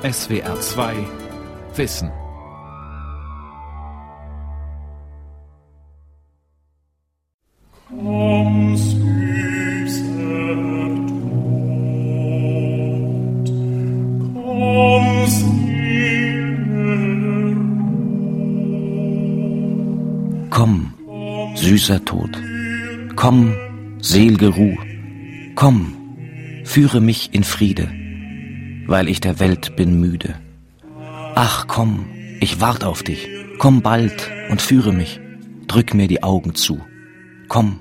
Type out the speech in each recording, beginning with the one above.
SWR 2 Wissen. Komm, süßer Tod, komm, Komm, süßer Tod, komm, sel'ge Ruh, komm, führe mich in Friede, weil ich der Welt bin müde. Ach komm, ich wart auf dich, komm bald und führe mich, drück mir die Augen zu, komm,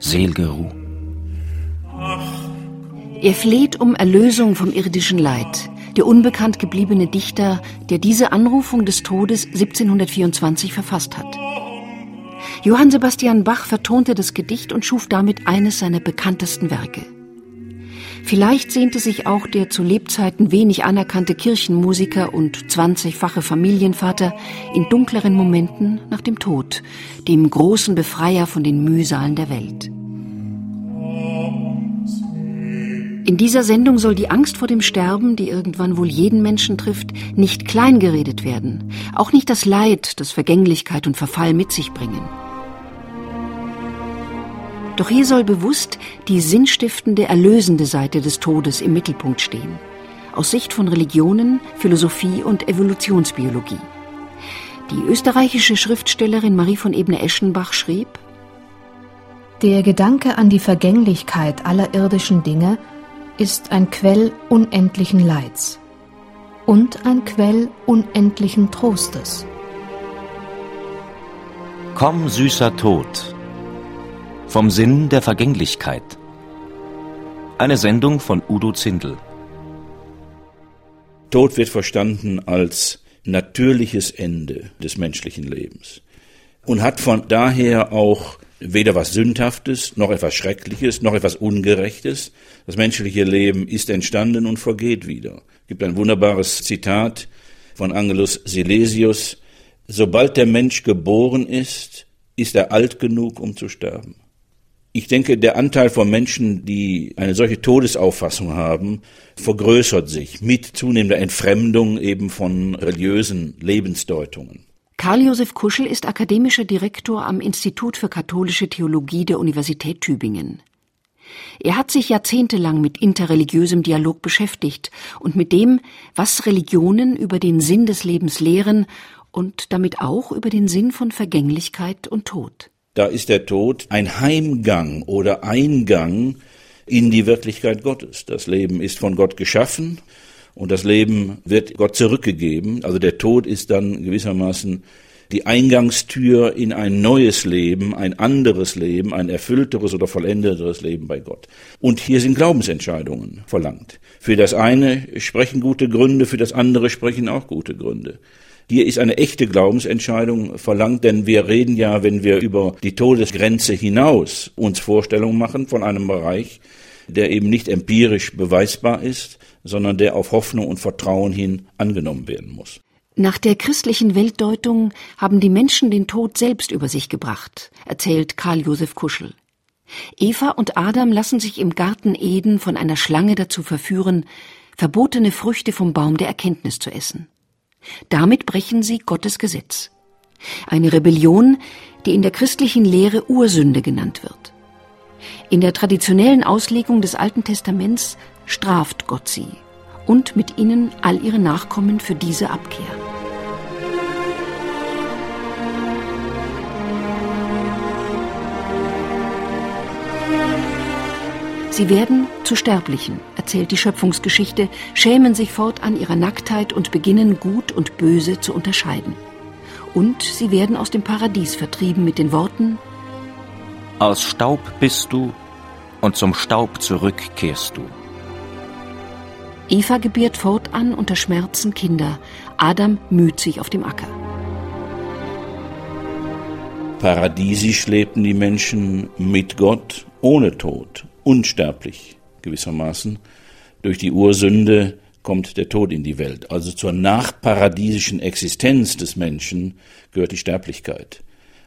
sel'ge Ruh. Er fleht um Erlösung vom irdischen Leid. Der unbekannt gebliebene Dichter, der diese Anrufung des Todes 1724 verfasst hat. Johann Sebastian Bach vertonte das Gedicht und schuf damit eines seiner bekanntesten Werke. Vielleicht sehnte sich auch der zu Lebzeiten wenig anerkannte Kirchenmusiker und 20-fache Familienvater in dunkleren Momenten nach dem Tod, dem großen Befreier von den Mühsalen der Welt. In dieser Sendung soll die Angst vor dem Sterben, die irgendwann wohl jeden Menschen trifft, nicht kleingeredet werden, auch nicht das Leid, das Vergänglichkeit und Verfall mit sich bringen. Doch hier soll bewusst die sinnstiftende, erlösende Seite des Todes im Mittelpunkt stehen. Aus Sicht von Religionen, Philosophie und Evolutionsbiologie. Die österreichische Schriftstellerin Marie von Ebner-Eschenbach schrieb, Der Gedanke an die Vergänglichkeit aller irdischen Dinge ist ein Quell unendlichen Leids und ein Quell unendlichen Trostes. Komm, süßer Tod, vom Sinn der Vergänglichkeit. Eine Sendung von Udo Zindel. Tod wird verstanden als natürliches Ende des menschlichen Lebens und hat von daher auch weder was Sündhaftes, noch etwas Schreckliches, noch etwas Ungerechtes. Das menschliche Leben ist entstanden und vergeht wieder. Es gibt ein wunderbares Zitat von Angelus Silesius. Sobald der Mensch geboren ist, ist er alt genug, um zu sterben. Ich denke, der Anteil von Menschen, die eine solche Todesauffassung haben, vergrößert sich mit zunehmender Entfremdung eben von religiösen Lebensdeutungen. Karl Josef Kuschel ist akademischer Direktor am Institut für katholische Theologie der Universität Tübingen. Er hat sich jahrzehntelang mit interreligiösem Dialog beschäftigt und mit dem, was Religionen über den Sinn des Lebens lehren und damit auch über den Sinn von Vergänglichkeit und Tod. Da ist der Tod ein Heimgang oder Eingang in die Wirklichkeit Gottes. Das Leben ist von Gott geschaffen und das Leben wird Gott zurückgegeben. Also der Tod ist dann gewissermaßen die Eingangstür in ein neues Leben, ein anderes Leben, ein erfüllteres oder vollendeteres Leben bei Gott. Und hier sind Glaubensentscheidungen verlangt. Für das eine sprechen gute Gründe, für das andere sprechen auch gute Gründe. Hier ist eine echte Glaubensentscheidung verlangt, denn wir reden ja, wenn wir über die Todesgrenze hinaus uns Vorstellungen machen von einem Bereich, der eben nicht empirisch beweisbar ist, sondern der auf Hoffnung und Vertrauen hin angenommen werden muss. Nach der christlichen Weltdeutung haben die Menschen den Tod selbst über sich gebracht, erzählt Karl Josef Kuschel. Eva und Adam lassen sich im Garten Eden von einer Schlange dazu verführen, verbotene Früchte vom Baum der Erkenntnis zu essen. Damit brechen sie Gottes Gesetz. Eine Rebellion, die in der christlichen Lehre Ursünde genannt wird. In der traditionellen Auslegung des Alten Testaments straft Gott sie und mit ihnen all ihre Nachkommen für diese Abkehr. Sie werden zu Sterblichen, erzählt die Schöpfungsgeschichte, schämen sich fortan ihrer Nacktheit und beginnen Gut und Böse zu unterscheiden. Und sie werden aus dem Paradies vertrieben mit den Worten Aus Staub bist du und zum Staub zurückkehrst du. Eva gebiert fortan unter Schmerzen Kinder, Adam müht sich auf dem Acker. Paradiesisch lebten die Menschen mit Gott ohne Tod, unsterblich gewissermaßen. Durch die Ursünde kommt der Tod in die Welt. Also zur nachparadiesischen Existenz des Menschen gehört die Sterblichkeit.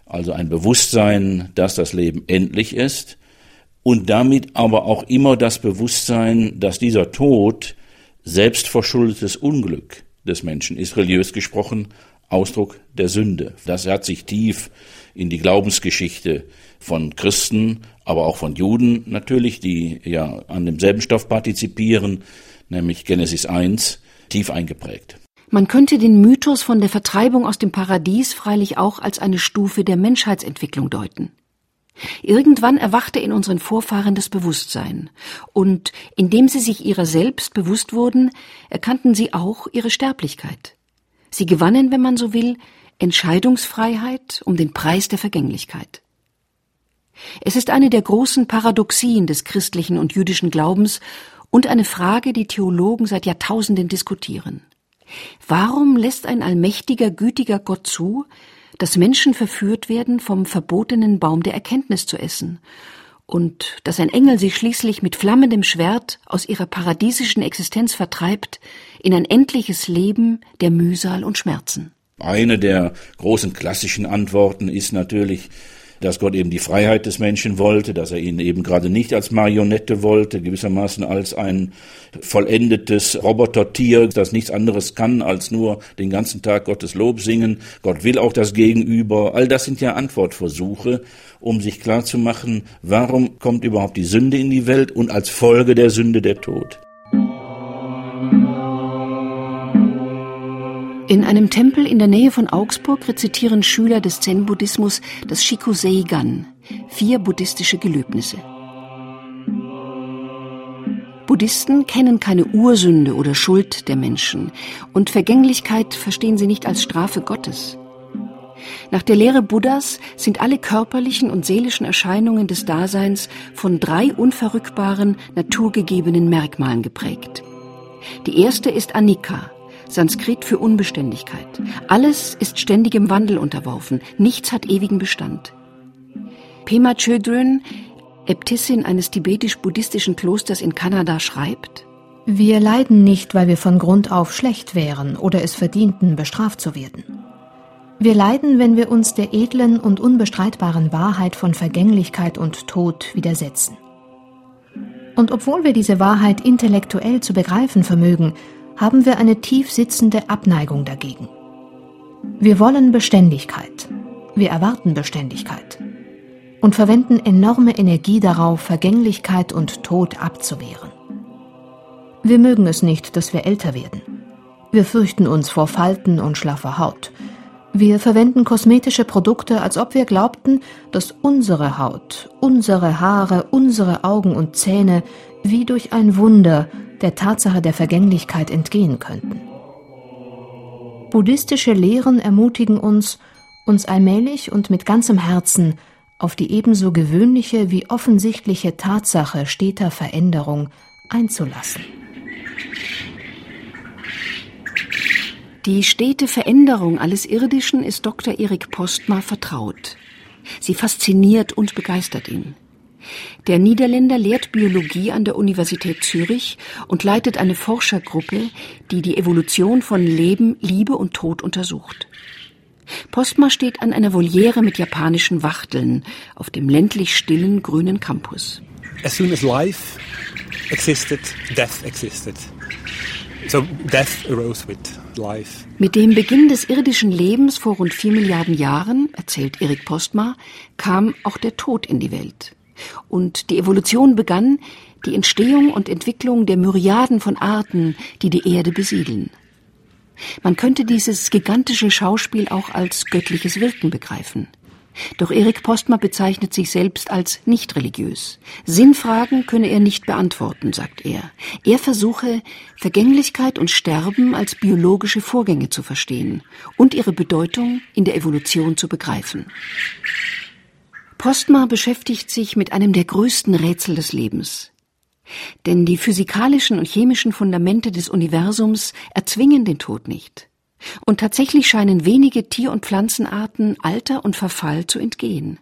Also ein Bewusstsein, dass das Leben endlich ist und damit aber auch immer das Bewusstsein, dass dieser Tod selbstverschuldetes Unglück des Menschen ist religiös gesprochen Ausdruck der Sünde. Das hat sich tief in die Glaubensgeschichte von Christen, aber auch von Juden natürlich, die ja an demselben Stoff partizipieren, nämlich Genesis 1, tief eingeprägt. Man könnte den Mythos von der Vertreibung aus dem Paradies freilich auch als eine Stufe der Menschheitsentwicklung deuten. Irgendwann erwachte in unseren Vorfahren das Bewusstsein, und indem sie sich ihrer selbst bewusst wurden, erkannten sie auch ihre Sterblichkeit. Sie gewannen, wenn man so will, Entscheidungsfreiheit um den Preis der Vergänglichkeit. Es ist eine der großen Paradoxien des christlichen und jüdischen Glaubens und eine Frage, die Theologen seit Jahrtausenden diskutieren. Warum lässt ein allmächtiger, gütiger Gott zu, dass Menschen verführt werden, vom verbotenen Baum der Erkenntnis zu essen, und dass ein Engel sie schließlich mit flammendem Schwert aus ihrer paradiesischen Existenz vertreibt in ein endliches Leben der Mühsal und Schmerzen. Eine der großen klassischen Antworten ist natürlich, dass Gott eben die Freiheit des Menschen wollte, dass er ihn eben gerade nicht als Marionette wollte, gewissermaßen als ein vollendetes Robotertier, das nichts anderes kann, als nur den ganzen Tag Gottes Lob singen. Gott will auch das Gegenüber. All das sind ja Antwortversuche, um sich klarzumachen, warum kommt überhaupt die Sünde in die Welt und als Folge der Sünde der Tod. In einem Tempel in der Nähe von Augsburg rezitieren Schüler des Zen-Buddhismus das Shikusei-gan, vier buddhistische Gelöbnisse. Buddhisten kennen keine Ursünde oder Schuld der Menschen und Vergänglichkeit verstehen sie nicht als Strafe Gottes. Nach der Lehre Buddhas sind alle körperlichen und seelischen Erscheinungen des Daseins von drei unverrückbaren, naturgegebenen Merkmalen geprägt. Die erste ist Anika, Sanskrit für Unbeständigkeit. Alles ist ständigem Wandel unterworfen, nichts hat ewigen Bestand. Pema Chodron, Äbtissin eines tibetisch-buddhistischen Klosters in Kanada, schreibt, Wir leiden nicht, weil wir von Grund auf schlecht wären oder es verdienten, bestraft zu werden. Wir leiden, wenn wir uns der edlen und unbestreitbaren Wahrheit von Vergänglichkeit und Tod widersetzen. Und obwohl wir diese Wahrheit intellektuell zu begreifen vermögen, haben wir eine tief sitzende Abneigung dagegen. Wir wollen Beständigkeit. Wir erwarten Beständigkeit. Und verwenden enorme Energie darauf, Vergänglichkeit und Tod abzuwehren. Wir mögen es nicht, dass wir älter werden. Wir fürchten uns vor Falten und schlaffer Haut. Wir verwenden kosmetische Produkte, als ob wir glaubten, dass unsere Haut, unsere Haare, unsere Augen und Zähne wie durch ein Wunder der Tatsache der Vergänglichkeit entgehen könnten. Buddhistische Lehren ermutigen uns, uns allmählich und mit ganzem Herzen auf die ebenso gewöhnliche wie offensichtliche Tatsache steter Veränderung einzulassen. Die stete Veränderung alles Irdischen ist Dr. Erik Postma vertraut. Sie fasziniert und begeistert ihn. Der Niederländer lehrt Biologie an der Universität Zürich und leitet eine Forschergruppe, die die Evolution von Leben, Liebe und Tod untersucht. Postma steht an einer Voliere mit japanischen Wachteln auf dem ländlich stillen grünen Campus. As soon as life existed, death existed. So death arose with life. Mit dem Beginn des irdischen Lebens vor rund vier Milliarden Jahren, erzählt Erik Postma, kam auch der Tod in die Welt. Und die Evolution begann, die Entstehung und Entwicklung der Myriaden von Arten, die die Erde besiedeln. Man könnte dieses gigantische Schauspiel auch als göttliches Wirken begreifen. Doch Erik Postma bezeichnet sich selbst als nicht religiös. Sinnfragen könne er nicht beantworten, sagt er. Er versuche, Vergänglichkeit und Sterben als biologische Vorgänge zu verstehen und ihre Bedeutung in der Evolution zu begreifen. Postma beschäftigt sich mit einem der größten Rätsel des Lebens. Denn die physikalischen und chemischen Fundamente des Universums erzwingen den Tod nicht. Und tatsächlich scheinen wenige Tier- und Pflanzenarten Alter und Verfall zu entgehen.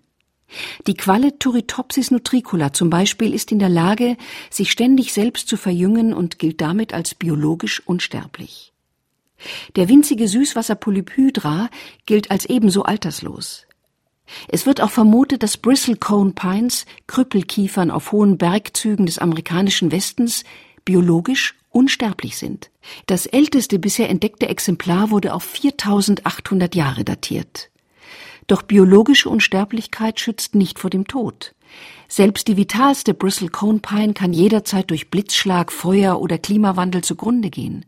Die Qualle Turritopsis nutricula zum Beispiel ist in der Lage, sich ständig selbst zu verjüngen und gilt damit als biologisch unsterblich. Der winzige Süßwasserpolyp Hydra gilt als ebenso alterslos. Es wird auch vermutet, dass Bristlecone Pines, Krüppelkiefern auf hohen Bergzügen des amerikanischen Westens, biologisch unsterblich sind. Das älteste bisher entdeckte Exemplar wurde auf 4800 Jahre datiert. Doch biologische Unsterblichkeit schützt nicht vor dem Tod. Selbst die vitalste Bristol Cone Pine kann jederzeit durch Blitzschlag, Feuer oder Klimawandel zugrunde gehen.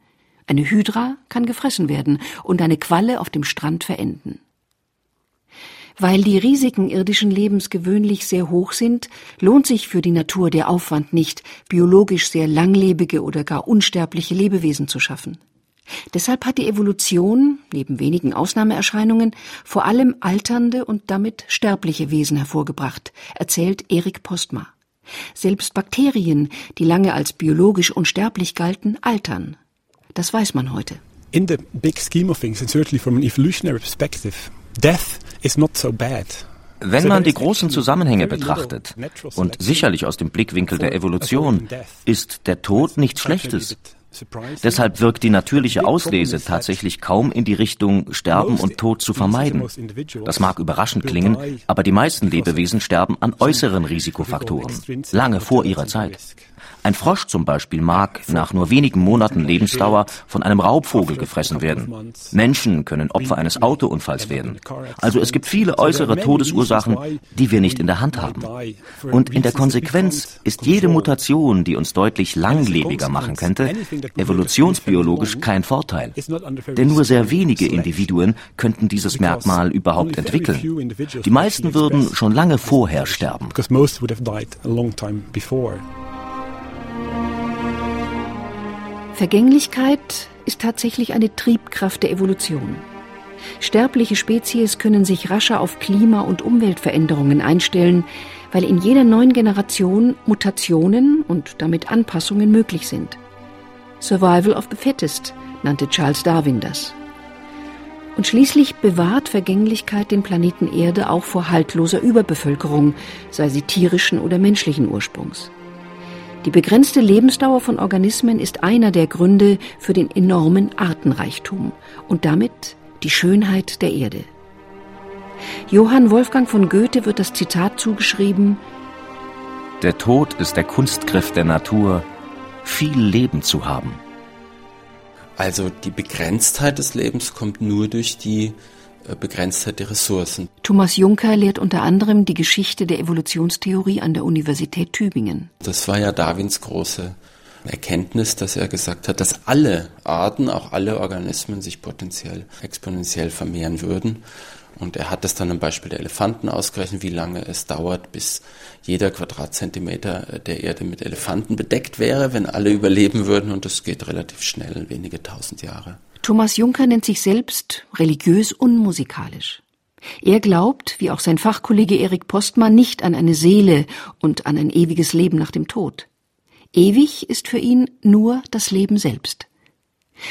Eine Hydra kann gefressen werden und eine Qualle auf dem Strand verenden. Weil die Risiken irdischen Lebens gewöhnlich sehr hoch sind, lohnt sich für die Natur der Aufwand nicht, biologisch sehr langlebige oder gar unsterbliche Lebewesen zu schaffen. Deshalb hat die Evolution, neben wenigen Ausnahmeerscheinungen, vor allem alternde und damit sterbliche Wesen hervorgebracht, erzählt Erik Postma. Selbst Bakterien, die lange als biologisch unsterblich galten, altern. Das weiß man heute. In the big scheme of things, and certainly from an evolutionary perspective, death is not so bad. Wenn man die großen Zusammenhänge betrachtet, und sicherlich aus dem Blickwinkel der Evolution, ist der Tod nichts Schlechtes. Deshalb wirkt die natürliche Auslese tatsächlich kaum in die Richtung Sterben und Tod zu vermeiden. Das mag überraschend klingen, aber die meisten Lebewesen sterben an äußeren Risikofaktoren, lange vor ihrer Zeit. Ein Frosch zum Beispiel mag nach nur wenigen Monaten Lebensdauer von einem Raubvogel gefressen werden. Menschen können Opfer eines Autounfalls werden. Also es gibt viele äußere Todesursachen, die wir nicht in der Hand haben. Und in der Konsequenz ist jede Mutation, die uns deutlich langlebiger machen könnte, evolutionsbiologisch kein Vorteil. Denn nur sehr wenige Individuen könnten dieses Merkmal überhaupt entwickeln. Die meisten würden schon lange vorher sterben. Vergänglichkeit ist tatsächlich eine Triebkraft der Evolution. Sterbliche Spezies können sich rascher auf Klima- und Umweltveränderungen einstellen, weil in jeder neuen Generation Mutationen und damit Anpassungen möglich sind. Survival of the Fittest nannte Charles Darwin das. Und schließlich bewahrt Vergänglichkeit den Planeten Erde auch vor haltloser Überbevölkerung, sei sie tierischen oder menschlichen Ursprungs. Die begrenzte Lebensdauer von Organismen ist einer der Gründe für den enormen Artenreichtum und damit die Schönheit der Erde. Johann Wolfgang von Goethe wird das Zitat zugeschrieben Der Tod ist der Kunstgriff der Natur, viel Leben zu haben. Also die Begrenztheit des Lebens kommt nur durch die äh, Begrenztheit der Ressourcen. Thomas Juncker lehrt unter anderem die Geschichte der Evolutionstheorie an der Universität Tübingen. Das war ja Darwins große Erkenntnis, dass er gesagt hat, dass alle Arten, auch alle Organismen sich potenziell exponentiell vermehren würden. Und er hat das dann am Beispiel der Elefanten ausgerechnet, wie lange es dauert, bis jeder Quadratzentimeter der Erde mit Elefanten bedeckt wäre, wenn alle überleben würden. Und das geht relativ schnell, wenige tausend Jahre. Thomas Juncker nennt sich selbst religiös unmusikalisch. Er glaubt, wie auch sein Fachkollege Erik Postmann, nicht an eine Seele und an ein ewiges Leben nach dem Tod. Ewig ist für ihn nur das Leben selbst.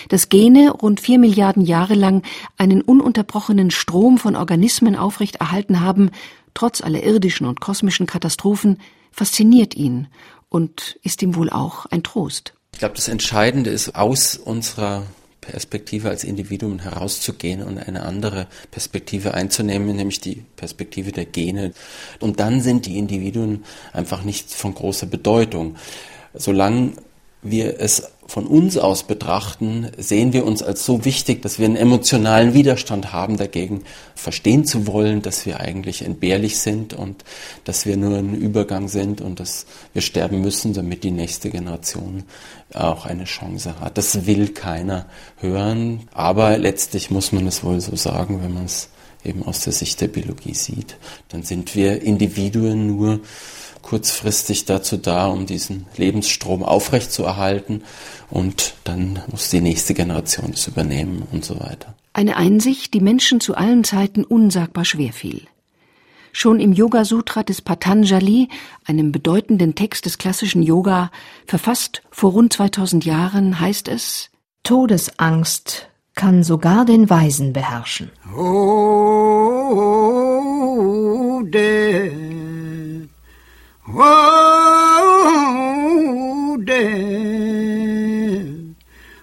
Dass Gene rund vier Milliarden Jahre lang einen ununterbrochenen Strom von Organismen aufrechterhalten haben, trotz aller irdischen und kosmischen Katastrophen, fasziniert ihn und ist ihm wohl auch ein Trost. Ich glaube, das Entscheidende ist, aus unserer Perspektive als Individuum herauszugehen und eine andere Perspektive einzunehmen, nämlich die Perspektive der Gene. Und dann sind die Individuen einfach nicht von großer Bedeutung. Solange wir es von uns aus betrachten, sehen wir uns als so wichtig, dass wir einen emotionalen Widerstand haben dagegen, verstehen zu wollen, dass wir eigentlich entbehrlich sind und dass wir nur ein Übergang sind und dass wir sterben müssen, damit die nächste Generation auch eine Chance hat. Das will keiner hören, aber letztlich muss man es wohl so sagen, wenn man es eben aus der Sicht der Biologie sieht. Dann sind wir Individuen nur kurzfristig dazu da, um diesen Lebensstrom aufrechtzuerhalten und dann muss die nächste Generation es übernehmen und so weiter. Eine Einsicht, die Menschen zu allen Zeiten unsagbar schwer fiel. Schon im Yoga Sutra des Patanjali, einem bedeutenden Text des klassischen Yoga, verfasst vor rund 2000 Jahren, heißt es Todesangst kann sogar den Weisen beherrschen. Oh, death. Oh, death.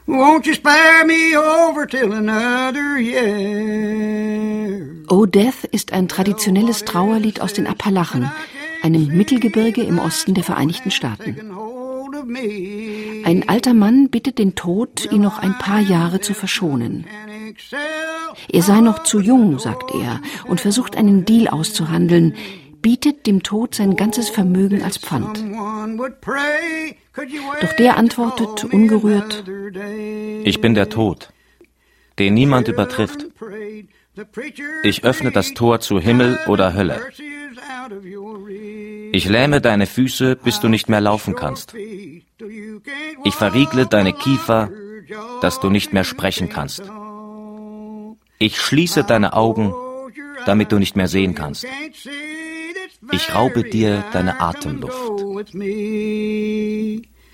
Won't you spare me over till another year? Oh Death ist ein traditionelles Trauerlied aus den Appalachen, einem Mittelgebirge im Osten der Vereinigten Staaten. Ein alter Mann bittet den Tod, ihn noch ein paar Jahre zu verschonen. Er sei noch zu jung, sagt er, und versucht einen Deal auszuhandeln, bietet dem Tod sein ganzes Vermögen als Pfand. Doch der antwortet ungerührt, Ich bin der Tod, den niemand übertrifft. Ich öffne das Tor zu Himmel oder Hölle. Ich lähme deine Füße, bis du nicht mehr laufen kannst. Ich verriegle deine Kiefer, dass du nicht mehr sprechen kannst. Ich schließe deine Augen, damit du nicht mehr sehen kannst. Ich raube dir deine Atemluft.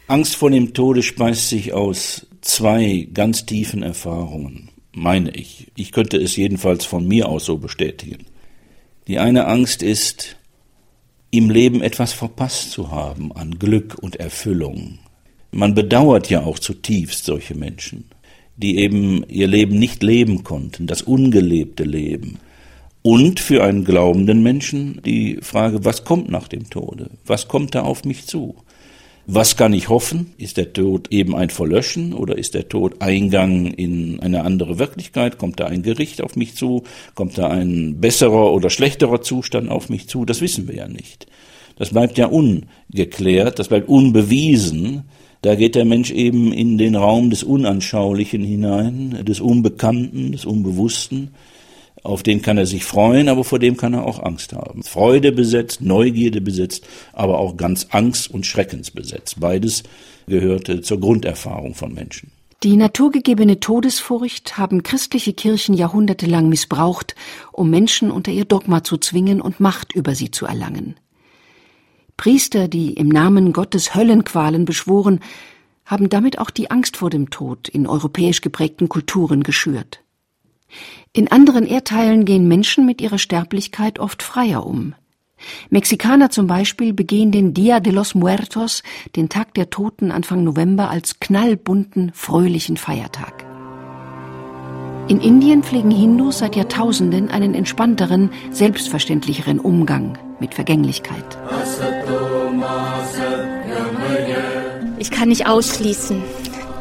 Angst vor dem Tode speist sich aus zwei ganz tiefen Erfahrungen, meine ich. Ich könnte es jedenfalls von mir aus so bestätigen. Die eine Angst ist, im Leben etwas verpasst zu haben an Glück und Erfüllung. Man bedauert ja auch zutiefst solche Menschen, die eben ihr Leben nicht leben konnten, das ungelebte Leben. Und für einen glaubenden Menschen die Frage, was kommt nach dem Tode? Was kommt da auf mich zu? Was kann ich hoffen? Ist der Tod eben ein Verlöschen oder ist der Tod Eingang in eine andere Wirklichkeit? Kommt da ein Gericht auf mich zu? Kommt da ein besserer oder schlechterer Zustand auf mich zu? Das wissen wir ja nicht. Das bleibt ja ungeklärt, das bleibt unbewiesen. Da geht der Mensch eben in den Raum des Unanschaulichen hinein, des Unbekannten, des Unbewussten auf den kann er sich freuen, aber vor dem kann er auch Angst haben. Freude besetzt, Neugierde besetzt, aber auch ganz Angst und Schreckens besetzt. Beides gehörte zur Grunderfahrung von Menschen. Die naturgegebene Todesfurcht haben christliche Kirchen jahrhundertelang missbraucht, um Menschen unter ihr Dogma zu zwingen und Macht über sie zu erlangen. Priester, die im Namen Gottes Höllenqualen beschworen, haben damit auch die Angst vor dem Tod in europäisch geprägten Kulturen geschürt. In anderen Erdteilen gehen Menschen mit ihrer Sterblichkeit oft freier um. Mexikaner zum Beispiel begehen den Dia de los Muertos, den Tag der Toten Anfang November, als knallbunten, fröhlichen Feiertag. In Indien pflegen Hindus seit Jahrtausenden einen entspannteren, selbstverständlicheren Umgang mit Vergänglichkeit. Ich kann nicht ausschließen,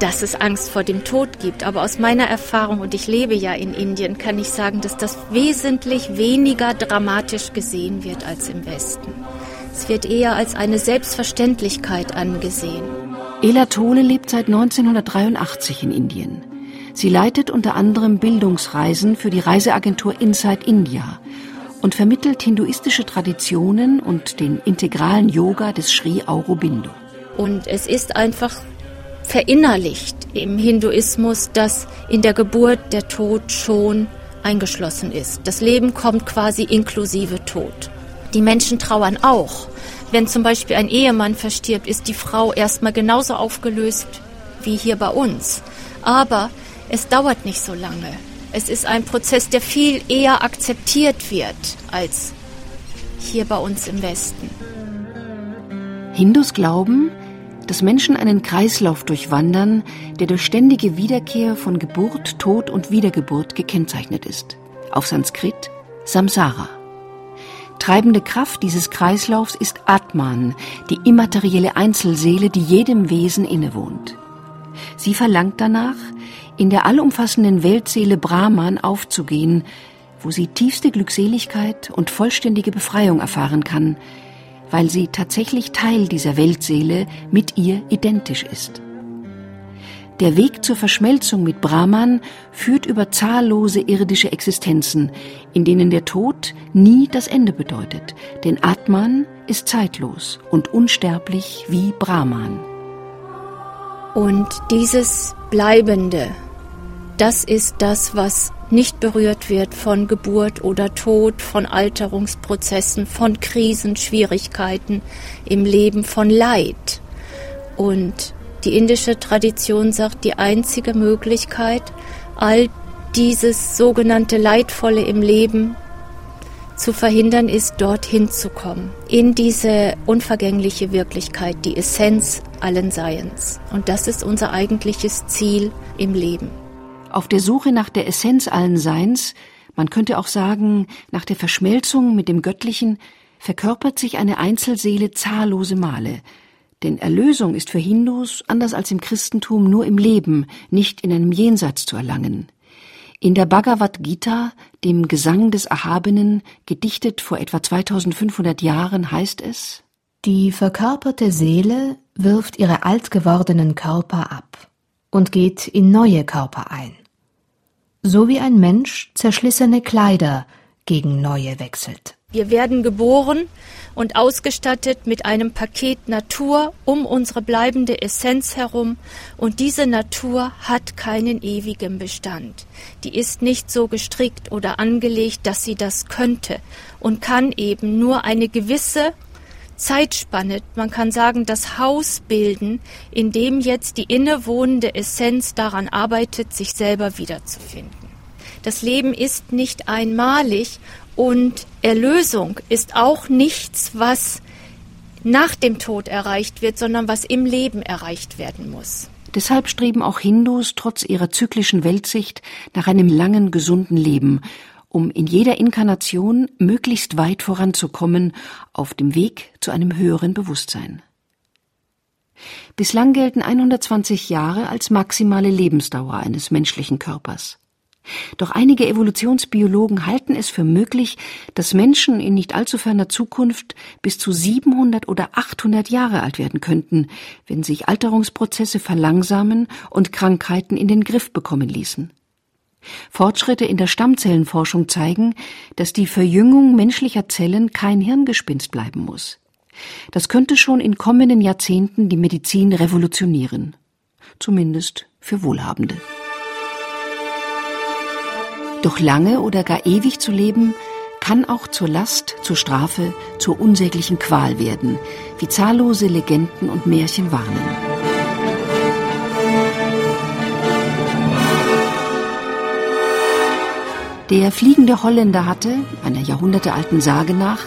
dass es Angst vor dem Tod gibt. Aber aus meiner Erfahrung, und ich lebe ja in Indien, kann ich sagen, dass das wesentlich weniger dramatisch gesehen wird als im Westen. Es wird eher als eine Selbstverständlichkeit angesehen. Ela Tole lebt seit 1983 in Indien. Sie leitet unter anderem Bildungsreisen für die Reiseagentur Inside India und vermittelt hinduistische Traditionen und den integralen Yoga des Sri Aurobindo. Und es ist einfach verinnerlicht im Hinduismus, dass in der Geburt der Tod schon eingeschlossen ist. Das Leben kommt quasi inklusive Tod. Die Menschen trauern auch. Wenn zum Beispiel ein Ehemann verstirbt, ist die Frau erstmal genauso aufgelöst wie hier bei uns. Aber es dauert nicht so lange. Es ist ein Prozess, der viel eher akzeptiert wird als hier bei uns im Westen. Hindus glauben, dass Menschen einen Kreislauf durchwandern, der durch ständige Wiederkehr von Geburt, Tod und Wiedergeburt gekennzeichnet ist. Auf Sanskrit Samsara. Treibende Kraft dieses Kreislaufs ist Atman, die immaterielle Einzelseele, die jedem Wesen innewohnt. Sie verlangt danach, in der allumfassenden Weltseele Brahman aufzugehen, wo sie tiefste Glückseligkeit und vollständige Befreiung erfahren kann, weil sie tatsächlich Teil dieser Weltseele mit ihr identisch ist. Der Weg zur Verschmelzung mit Brahman führt über zahllose irdische Existenzen, in denen der Tod nie das Ende bedeutet, denn Atman ist zeitlos und unsterblich wie Brahman. Und dieses Bleibende, das ist das, was nicht berührt wird von Geburt oder Tod, von Alterungsprozessen, von Krisen, Schwierigkeiten im Leben, von Leid. Und die indische Tradition sagt, die einzige Möglichkeit, all dieses sogenannte Leidvolle im Leben zu verhindern, ist dorthin zu kommen, in diese unvergängliche Wirklichkeit, die Essenz allen Seiens. Und das ist unser eigentliches Ziel im Leben. Auf der Suche nach der Essenz allen Seins, man könnte auch sagen, nach der Verschmelzung mit dem Göttlichen, verkörpert sich eine Einzelseele zahllose Male, Denn Erlösung ist für Hindus, anders als im Christentum, nur im Leben, nicht in einem Jenseits zu erlangen. In der Bhagavad Gita, dem Gesang des Erhabenen, gedichtet vor etwa 2500 Jahren, heißt es, Die verkörperte Seele wirft ihre alt gewordenen Körper ab und geht in neue Körper ein. So wie ein Mensch zerschlissene Kleider gegen neue wechselt. Wir werden geboren und ausgestattet mit einem Paket Natur um unsere bleibende Essenz herum und diese Natur hat keinen ewigen Bestand. Die ist nicht so gestrickt oder angelegt, dass sie das könnte und kann eben nur eine gewisse Zeitspanne, man kann sagen, das Haus bilden, in dem jetzt die innewohnende Essenz daran arbeitet, sich selber wiederzufinden. Das Leben ist nicht einmalig und Erlösung ist auch nichts, was nach dem Tod erreicht wird, sondern was im Leben erreicht werden muss. Deshalb streben auch Hindus trotz ihrer zyklischen Weltsicht nach einem langen, gesunden Leben, um in jeder Inkarnation möglichst weit voranzukommen auf dem Weg zu einem höheren Bewusstsein. Bislang gelten 120 Jahre als maximale Lebensdauer eines menschlichen Körpers. Doch einige Evolutionsbiologen halten es für möglich, dass Menschen in nicht allzu ferner Zukunft bis zu 700 oder 800 Jahre alt werden könnten, wenn sich Alterungsprozesse verlangsamen und Krankheiten in den Griff bekommen ließen. Fortschritte in der Stammzellenforschung zeigen, dass die Verjüngung menschlicher Zellen kein Hirngespinst bleiben muss. Das könnte schon in kommenden Jahrzehnten die Medizin revolutionieren. Zumindest für Wohlhabende. Doch lange oder gar ewig zu leben, kann auch zur Last, zur Strafe, zur unsäglichen Qual werden, wie zahllose Legenden und Märchen warnen. Der fliegende Holländer hatte, einer jahrhundertealten Sage nach,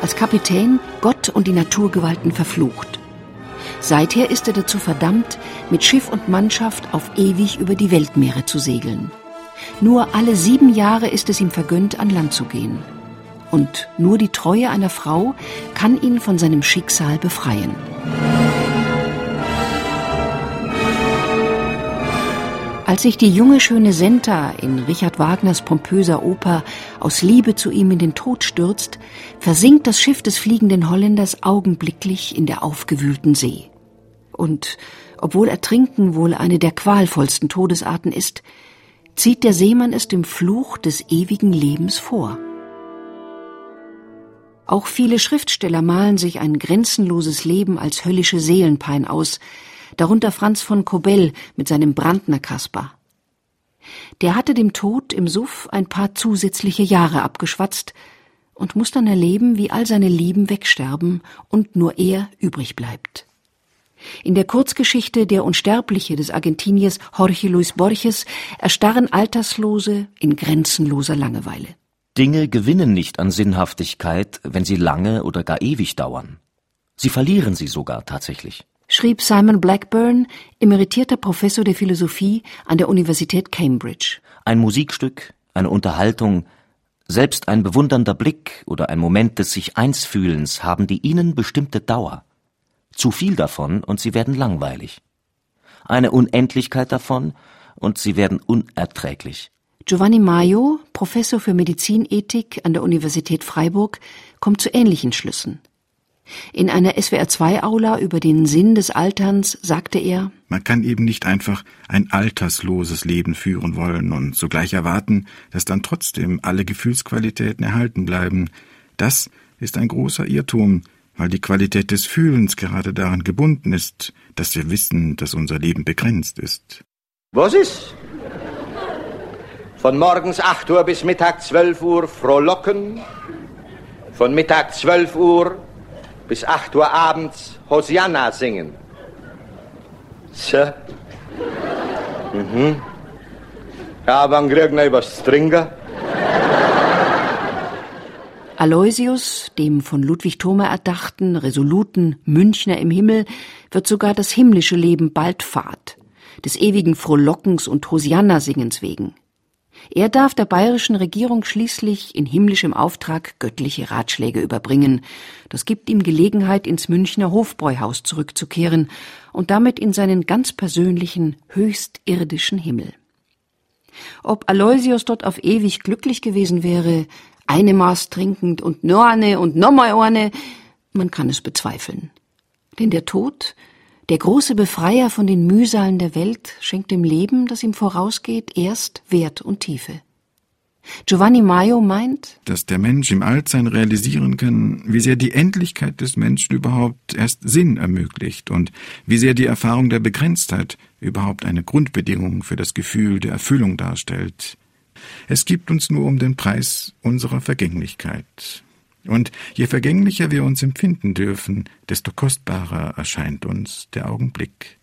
als Kapitän Gott und die Naturgewalten verflucht. Seither ist er dazu verdammt, mit Schiff und Mannschaft auf ewig über die Weltmeere zu segeln. Nur alle sieben Jahre ist es ihm vergönnt, an Land zu gehen. Und nur die Treue einer Frau kann ihn von seinem Schicksal befreien. Als sich die junge schöne Senta in Richard Wagners pompöser Oper aus Liebe zu ihm in den Tod stürzt, versinkt das Schiff des fliegenden Holländers augenblicklich in der aufgewühlten See. Und obwohl Ertrinken wohl eine der qualvollsten Todesarten ist, zieht der Seemann es dem Fluch des ewigen Lebens vor. Auch viele Schriftsteller malen sich ein grenzenloses Leben als höllische Seelenpein aus, darunter Franz von Kobell mit seinem Brandner Kasper. Der hatte dem Tod im Suff ein paar zusätzliche Jahre abgeschwatzt und muss dann erleben, wie all seine Lieben wegsterben und nur er übrig bleibt. In der Kurzgeschichte Der Unsterbliche des Argentiniers Jorge Luis Borges erstarren Alterslose in grenzenloser Langeweile. Dinge gewinnen nicht an Sinnhaftigkeit, wenn sie lange oder gar ewig dauern. Sie verlieren sie sogar tatsächlich. Schrieb Simon Blackburn, emeritierter Professor der Philosophie an der Universität Cambridge. Ein Musikstück, eine Unterhaltung, selbst ein bewundernder Blick oder ein Moment des sich Einsfühlens haben die ihnen bestimmte Dauer. Zu viel davon und sie werden langweilig. Eine Unendlichkeit davon und sie werden unerträglich. Giovanni Maio, Professor für Medizinethik an der Universität Freiburg, kommt zu ähnlichen Schlüssen. In einer SWR2-Aula über den Sinn des Alterns sagte er, Man kann eben nicht einfach ein altersloses Leben führen wollen und sogleich erwarten, dass dann trotzdem alle Gefühlsqualitäten erhalten bleiben. Das ist ein großer Irrtum, weil die Qualität des Fühlens gerade daran gebunden ist, dass wir wissen, dass unser Leben begrenzt ist. Was ist? Von morgens 8 Uhr bis Mittag 12 Uhr frohlocken, von Mittag 12 Uhr bis 8 Uhr abends Hosianna singen. Tja. Mhm. Ja, wann kriegen wir was trinken? Aloysius, dem von Ludwig Thoma erdachten, resoluten Münchner im Himmel, wird sogar das himmlische Leben bald fad, des ewigen Frohlockens und Hosianna-Singens wegen. Er darf der bayerischen Regierung schließlich in himmlischem Auftrag göttliche Ratschläge überbringen. Das gibt ihm Gelegenheit, ins Münchner Hofbräuhaus zurückzukehren und damit in seinen ganz persönlichen, höchst irdischen Himmel. Ob Aloysius dort auf ewig glücklich gewesen wäre, eine Maß trinkend und nur eine und nochmal eine, man kann es bezweifeln. Denn der Tod, der große Befreier von den Mühsalen der Welt schenkt dem Leben, das ihm vorausgeht, erst Wert und Tiefe. Giovanni Maio meint, dass der Mensch im Altsein realisieren kann, wie sehr die Endlichkeit des Menschen überhaupt erst Sinn ermöglicht und wie sehr die Erfahrung der Begrenztheit überhaupt eine Grundbedingung für das Gefühl der Erfüllung darstellt. Es gibt uns nur um den Preis unserer Vergänglichkeit. Und je vergänglicher wir uns empfinden dürfen, desto kostbarer erscheint uns der Augenblick.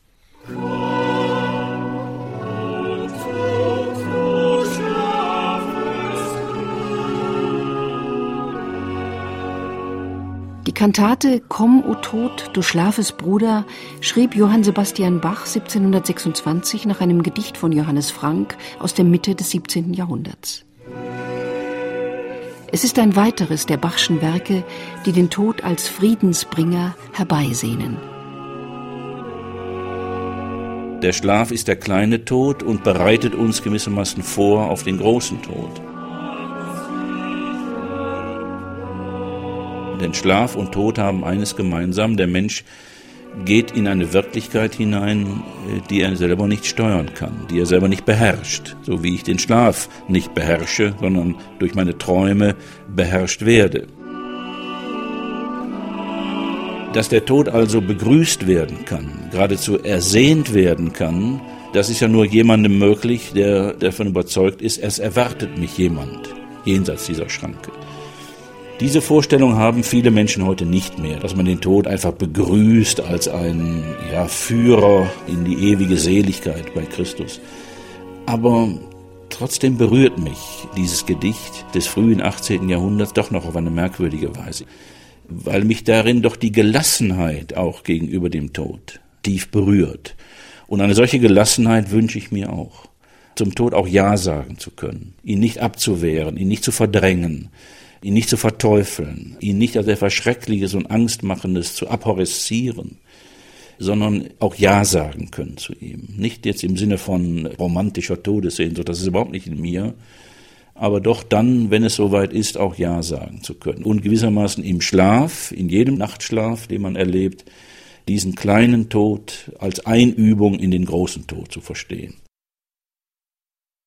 Die Kantate Komm, o Tod, du schlafes Bruder schrieb Johann Sebastian Bach 1726 nach einem Gedicht von Johannes Frank aus der Mitte des 17. Jahrhunderts. Es ist ein weiteres der Bachschen Werke, die den Tod als Friedensbringer herbeisehnen. Der Schlaf ist der kleine Tod und bereitet uns gewissermaßen vor auf den großen Tod. Denn Schlaf und Tod haben eines gemeinsam, der Mensch geht in eine Wirklichkeit hinein, äh, die er selber nicht steuern kann, die er selber nicht beherrscht, so wie ich den Schlaf nicht beherrsche, sondern durch meine Träume beherrscht werde. Dass der Tod also begrüßt werden kann, geradezu ersehnt werden kann, das ist ja nur jemandem möglich, der davon überzeugt ist, es erwartet mich jemand jenseits dieser Schranke. Diese Vorstellung haben viele Menschen heute nicht mehr, dass man den Tod einfach begrüßt als ein ja, Führer in die ewige Seligkeit bei Christus. Aber trotzdem berührt mich dieses Gedicht des frühen 18. Jahrhunderts doch noch auf eine merkwürdige Weise, weil mich darin doch die Gelassenheit auch gegenüber dem Tod tief berührt. Und eine solche Gelassenheit wünsche ich mir auch, zum Tod auch Ja sagen zu können, ihn nicht abzuwehren, ihn nicht zu verdrängen, ihn nicht zu verteufeln, ihn nicht als etwas Schreckliches und Angstmachendes zu abhorrisieren, sondern auch Ja sagen können zu ihm. Nicht jetzt im Sinne von romantischer Todessehnsucht, das ist überhaupt nicht in mir, aber doch dann, wenn es soweit ist, auch Ja sagen zu können. Und gewissermaßen im Schlaf, in jedem Nachtschlaf, den man erlebt, diesen kleinen Tod als Einübung in den großen Tod zu verstehen.